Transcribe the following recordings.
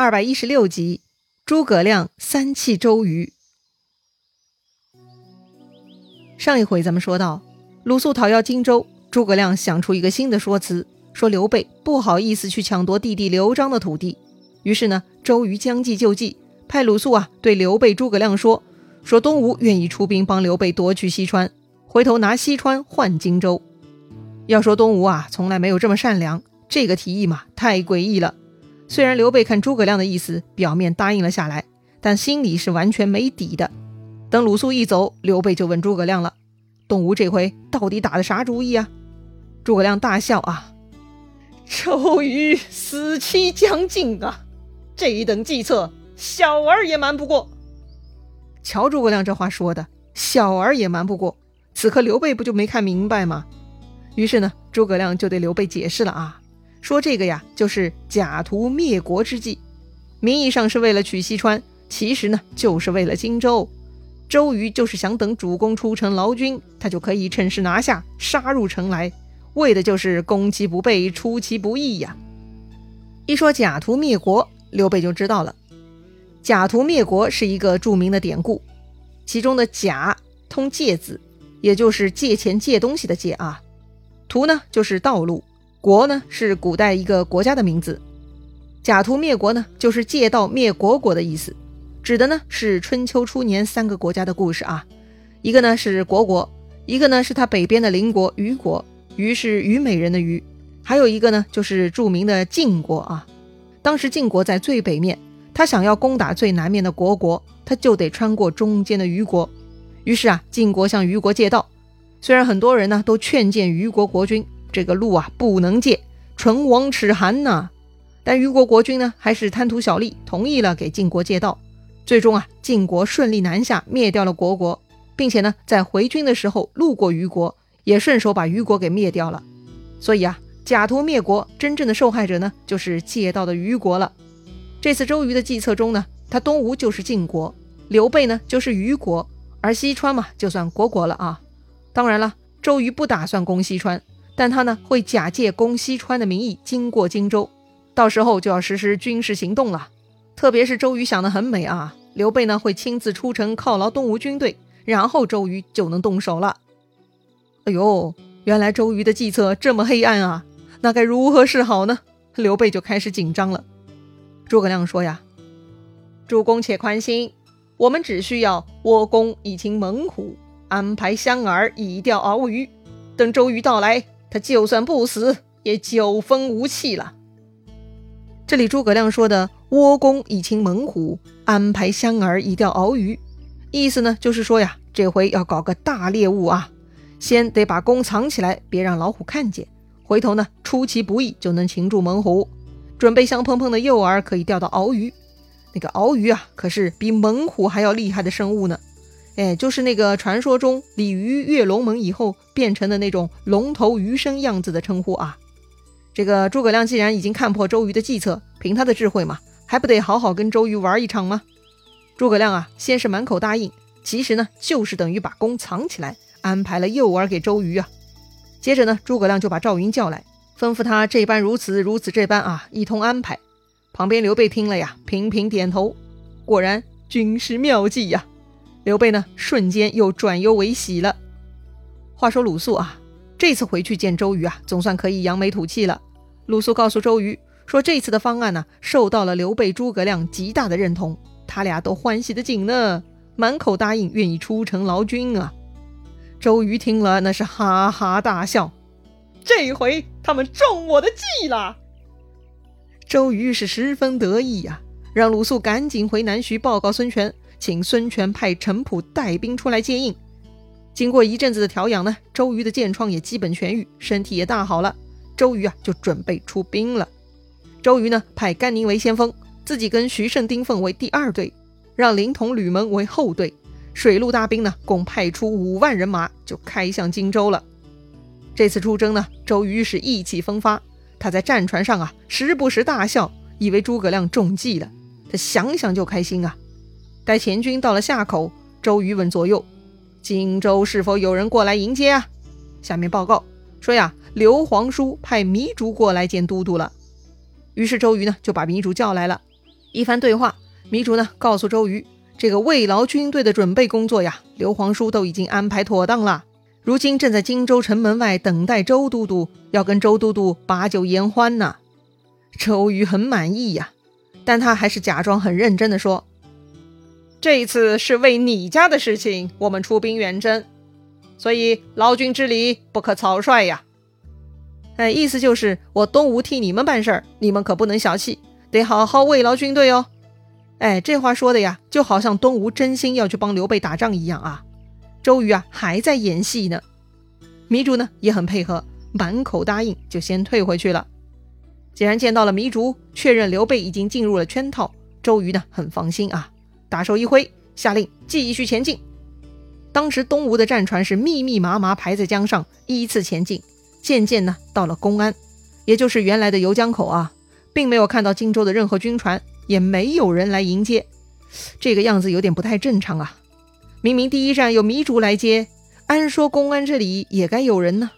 二百一十六集，诸葛亮三气周瑜。上一回咱们说到，鲁肃讨要荆州，诸葛亮想出一个新的说辞，说刘备不好意思去抢夺弟弟刘璋的土地。于是呢，周瑜将计就计，派鲁肃啊对刘备、诸葛亮说：“说东吴愿意出兵帮刘备夺取西川，回头拿西川换荆州。要说东吴啊，从来没有这么善良，这个提议嘛，太诡异了。”虽然刘备看诸葛亮的意思，表面答应了下来，但心里是完全没底的。等鲁肃一走，刘备就问诸葛亮了：“东吴这回到底打的啥主意啊？”诸葛亮大笑啊：“周瑜死期将近啊，这一等计策，小儿也瞒不过。”瞧诸葛亮这话说的，小儿也瞒不过。此刻刘备不就没看明白吗？于是呢，诸葛亮就对刘备解释了啊。说这个呀，就是假图灭国之计，名义上是为了取西川，其实呢，就是为了荆州。周瑜就是想等主公出城劳军，他就可以趁势拿下，杀入城来，为的就是攻其不备，出其不意呀。一说假图灭国，刘备就知道了。假图灭国是一个著名的典故，其中的假通借字，也就是借钱借东西的借啊。图呢，就是道路。国呢是古代一个国家的名字，假途灭国呢就是借道灭国国的意思，指的呢是春秋初年三个国家的故事啊，一个呢是国国，一个呢是他北边的邻国虞国，虞是虞美人的虞，还有一个呢就是著名的晋国啊。当时晋国在最北面，他想要攻打最南面的国国，他就得穿过中间的虞国，于是啊晋国向虞国借道，虽然很多人呢都劝谏虞国国君。这个路啊不能借，唇亡齿寒呐。但虞国国君呢，还是贪图小利，同意了给晋国借道。最终啊，晋国顺利南下，灭掉了国国，并且呢，在回军的时候路过虞国，也顺手把虞国给灭掉了。所以啊，假图灭国，真正的受害者呢，就是借道的虞国了。这次周瑜的计策中呢，他东吴就是晋国，刘备呢就是虞国，而西川嘛，就算国国了啊。当然了，周瑜不打算攻西川。但他呢会假借攻西川的名义经过荆州，到时候就要实施军事行动了。特别是周瑜想得很美啊，刘备呢会亲自出城犒劳东吴军队，然后周瑜就能动手了。哎呦，原来周瑜的计策这么黑暗啊！那该如何是好呢？刘备就开始紧张了。诸葛亮说呀：“主公且宽心，我们只需要倭弓以擒猛虎，安排香饵以钓鳌鱼，等周瑜到来。”他就算不死，也九分无气了。这里诸葛亮说的“倭弓以擒猛虎，安排香饵以钓鳌鱼”，意思呢就是说呀，这回要搞个大猎物啊，先得把弓藏起来，别让老虎看见，回头呢出其不意就能擒住猛虎，准备香喷喷的诱饵可以钓到鳌鱼。那个鳌鱼啊，可是比猛虎还要厉害的生物呢。哎，就是那个传说中鲤鱼跃龙门以后变成的那种龙头鱼身样子的称呼啊。这个诸葛亮既然已经看破周瑜的计策，凭他的智慧嘛，还不得好好跟周瑜玩一场吗？诸葛亮啊，先是满口答应，其实呢就是等于把弓藏起来，安排了诱饵给周瑜啊。接着呢，诸葛亮就把赵云叫来，吩咐他这般如此如此这般啊，一通安排。旁边刘备听了呀，频频点头，果然军师妙计呀。刘备呢，瞬间又转忧为喜了。话说鲁肃啊，这次回去见周瑜啊，总算可以扬眉吐气了。鲁肃告诉周瑜说，这次的方案呢，受到了刘备、诸葛亮极大的认同，他俩都欢喜的紧呢，满口答应愿意出城劳军啊。周瑜听了，那是哈哈大笑，这回他们中我的计了。周瑜是十分得意呀，让鲁肃赶紧回南徐报告孙权。请孙权派陈普带兵出来接应。经过一阵子的调养呢，周瑜的箭疮也基本痊愈，身体也大好了。周瑜啊，就准备出兵了。周瑜呢，派甘宁为先锋，自己跟徐盛、丁奉为第二队，让凌统、吕蒙为后队。水陆大兵呢，共派出五万人马，就开向荆州了。这次出征呢，周瑜是意气风发，他在战船上啊，时不时大笑，以为诸葛亮中计了。他想想就开心啊。待前军到了夏口，周瑜问左右：“荆州是否有人过来迎接啊？”下面报告说呀，刘皇叔派糜竺过来见都督了。于是周瑜呢就把糜竺叫来了，一番对话，糜竺呢告诉周瑜，这个慰劳军队的准备工作呀，刘皇叔都已经安排妥当了，如今正在荆州城门外等待周都督，要跟周都督把酒言欢呢。周瑜很满意呀，但他还是假装很认真的说：“这一次是为你家的事情，我们出兵远征，所以劳军之礼不可草率呀。”哎，意思就是我东吴替你们办事儿，你们可不能小气，得好好慰劳军队哦。哎，这话说的呀，就好像东吴真心要去帮刘备打仗一样啊。周瑜啊，还在演戏呢。糜竺呢也很配合，满口答应，就先退回去了。既然见到了糜竺，确认刘备已经进入了圈套，周瑜呢很放心啊，大手一挥，下令继续前进。当时东吴的战船是密密麻麻排在江上，依次前进。渐渐呢，到了公安，也就是原来的游江口啊，并没有看到荆州的任何军船，也没有人来迎接，这个样子有点不太正常啊！明明第一站有糜竺来接，按说公安这里也该有人呢。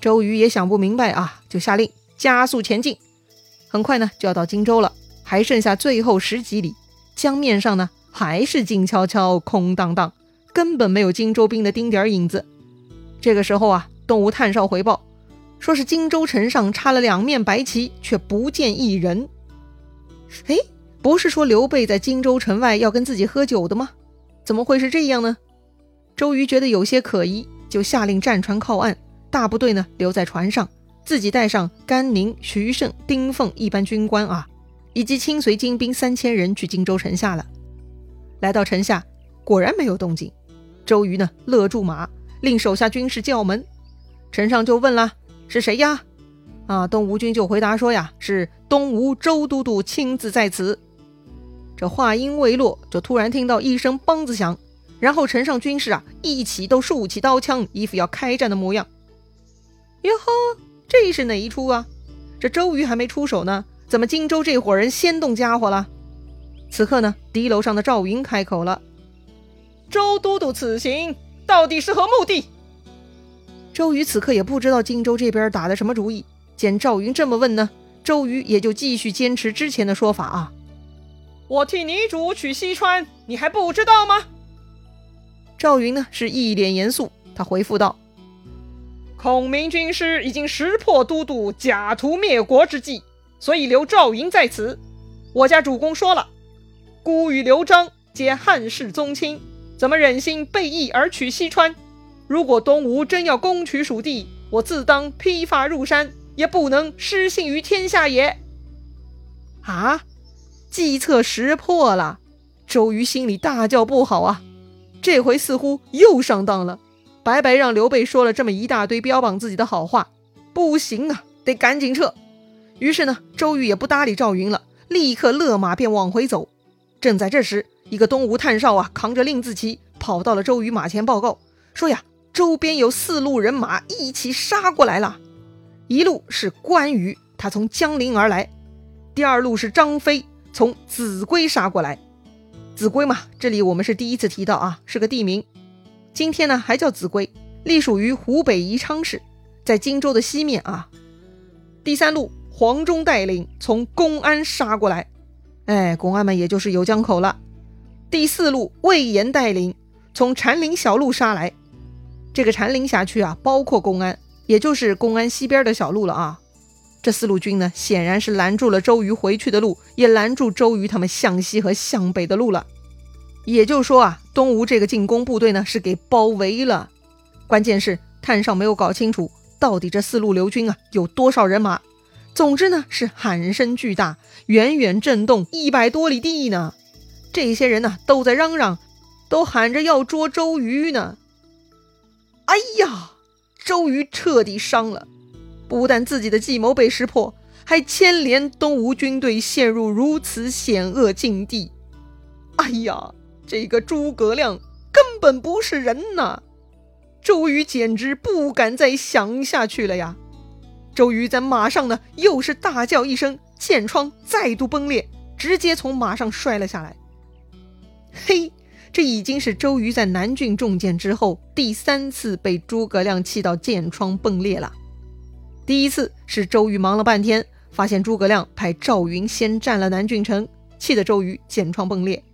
周瑜也想不明白啊，就下令加速前进。很快呢，就要到荆州了，还剩下最后十几里，江面上呢还是静悄悄、空荡荡，根本没有荆州兵的丁点儿影子。这个时候啊，东吴探哨回报。说是荆州城上插了两面白旗，却不见一人。哎，不是说刘备在荆州城外要跟自己喝酒的吗？怎么会是这样呢？周瑜觉得有些可疑，就下令战船靠岸，大部队呢留在船上，自己带上甘宁、徐盛、丁奉一班军官啊，以及亲随精兵三千人去荆州城下了。来到城下，果然没有动静。周瑜呢勒住马，令手下军士叫门，城上就问了。是谁呀？啊，东吴军就回答说呀，是东吴周都督亲自在此。这话音未落，就突然听到一声梆子响，然后城上军士啊一起都竖起刀枪，一副要开战的模样。哟呵，这是哪一出啊？这周瑜还没出手呢，怎么荆州这伙人先动家伙了？此刻呢，敌楼上的赵云开口了：“周都督此行到底是何目的？”周瑜此刻也不知道荆州这边打的什么主意，见赵云这么问呢，周瑜也就继续坚持之前的说法啊。我替你主取西川，你还不知道吗？赵云呢是一脸严肃，他回复道：“孔明军师已经识破都督假图灭国之计，所以留赵云在此。我家主公说了，孤与刘璋皆汉室宗亲，怎么忍心背义而取西川？”如果东吴真要攻取蜀地，我自当披发入山，也不能失信于天下也。啊，计策识破了，周瑜心里大叫不好啊！这回似乎又上当了，白白让刘备说了这么一大堆标榜自己的好话，不行啊，得赶紧撤。于是呢，周瑜也不搭理赵云了，立刻勒马便往回走。正在这时，一个东吴探哨啊，扛着令字旗跑到了周瑜马前报告，说呀。周边有四路人马一起杀过来了，一路是关羽，他从江陵而来；第二路是张飞，从秭归杀过来。秭归嘛，这里我们是第一次提到啊，是个地名。今天呢还叫秭归，隶属于湖北宜昌市，在荆州的西面啊。第三路黄忠带领从公安杀过来，哎，公安们也就是游江口了。第四路魏延带领从禅林小路杀来。这个禅林辖区啊，包括公安，也就是公安西边的小路了啊。这四路军呢，显然是拦住了周瑜回去的路，也拦住周瑜他们向西和向北的路了。也就是说啊，东吴这个进攻部队呢，是给包围了。关键是探上没有搞清楚，到底这四路刘军啊有多少人马。总之呢，是喊声巨大，远远震动一百多里地呢。这些人呢，都在嚷嚷，都喊着要捉周瑜呢。哎呀，周瑜彻底伤了，不但自己的计谋被识破，还牵连东吴军队陷入如此险恶境地。哎呀，这个诸葛亮根本不是人呐！周瑜简直不敢再想下去了呀！周瑜在马上呢，又是大叫一声，箭窗再度崩裂，直接从马上摔了下来。嘿。这已经是周瑜在南郡中箭之后第三次被诸葛亮气到箭疮崩裂了。第一次是周瑜忙了半天，发现诸葛亮派赵云先占了南郡城，气得周瑜箭窗崩裂。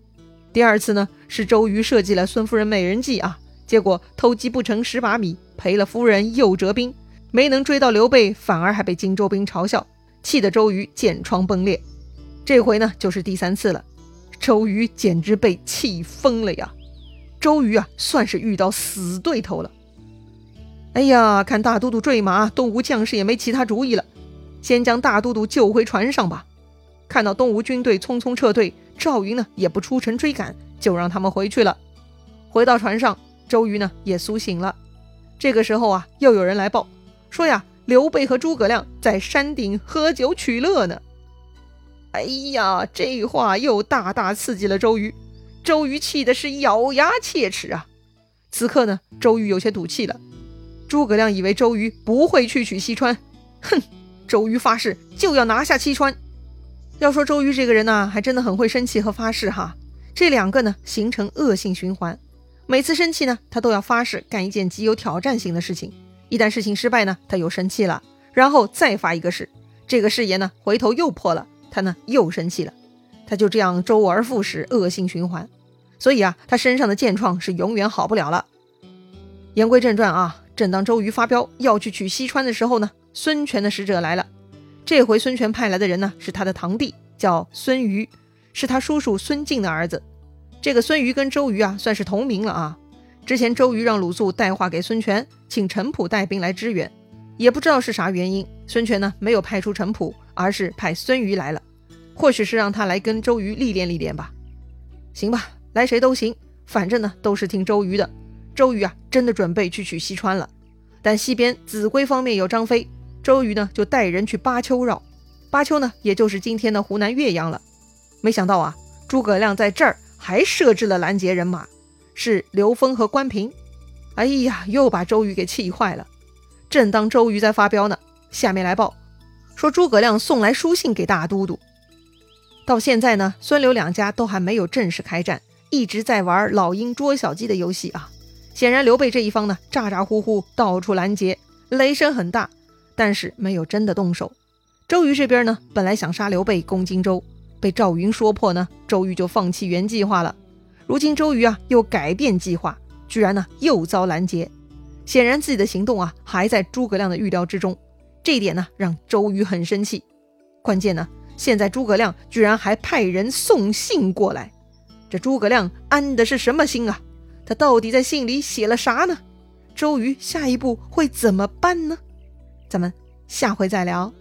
第二次呢，是周瑜设计了孙夫人美人计啊，结果偷鸡不成蚀把米，赔了夫人又折兵，没能追到刘备，反而还被荆州兵嘲笑，气得周瑜剑窗崩裂。这回呢，就是第三次了，周瑜简直被气疯了呀！周瑜啊，算是遇到死对头了。哎呀，看大都督坠马，东吴将士也没其他主意了，先将大都督救回船上吧。看到东吴军队匆匆撤退。赵云呢也不出城追赶，就让他们回去了。回到船上，周瑜呢也苏醒了。这个时候啊，又有人来报说呀，刘备和诸葛亮在山顶喝酒取乐呢。哎呀，这话又大大刺激了周瑜。周瑜气的是咬牙切齿啊。此刻呢，周瑜有些赌气了。诸葛亮以为周瑜不会去取西川，哼，周瑜发誓就要拿下西川。要说周瑜这个人呢，还真的很会生气和发誓哈。这两个呢，形成恶性循环。每次生气呢，他都要发誓干一件极有挑战性的事情。一旦事情失败呢，他又生气了，然后再发一个誓，这个誓言呢，回头又破了，他呢又生气了。他就这样周而复始，恶性循环。所以啊，他身上的剑创是永远好不了了。言归正传啊，正当周瑜发飙要去取西川的时候呢，孙权的使者来了。这回孙权派来的人呢，是他的堂弟，叫孙瑜，是他叔叔孙敬的儿子。这个孙瑜跟周瑜啊，算是同名了啊。之前周瑜让鲁肃带话给孙权，请陈普带兵来支援，也不知道是啥原因，孙权呢没有派出陈普，而是派孙瑜来了，或许是让他来跟周瑜历练历练吧。行吧，来谁都行，反正呢都是听周瑜的。周瑜啊，真的准备去取西川了，但西边秭归方面有张飞。周瑜呢，就带人去巴丘绕，巴丘呢，也就是今天的湖南岳阳了。没想到啊，诸葛亮在这儿还设置了拦截人马，是刘封和关平。哎呀，又把周瑜给气坏了。正当周瑜在发飙呢，下面来报说诸葛亮送来书信给大都督。到现在呢，孙刘两家都还没有正式开战，一直在玩老鹰捉小鸡的游戏啊。显然刘备这一方呢，咋咋呼呼，到处拦截，雷声很大。但是没有真的动手。周瑜这边呢，本来想杀刘备攻荆州，被赵云说破呢，周瑜就放弃原计划了。如今周瑜啊又改变计划，居然呢又遭拦截，显然自己的行动啊还在诸葛亮的预料之中。这一点呢让周瑜很生气。关键呢，现在诸葛亮居然还派人送信过来，这诸葛亮安的是什么心啊？他到底在信里写了啥呢？周瑜下一步会怎么办呢？咱们下回再聊。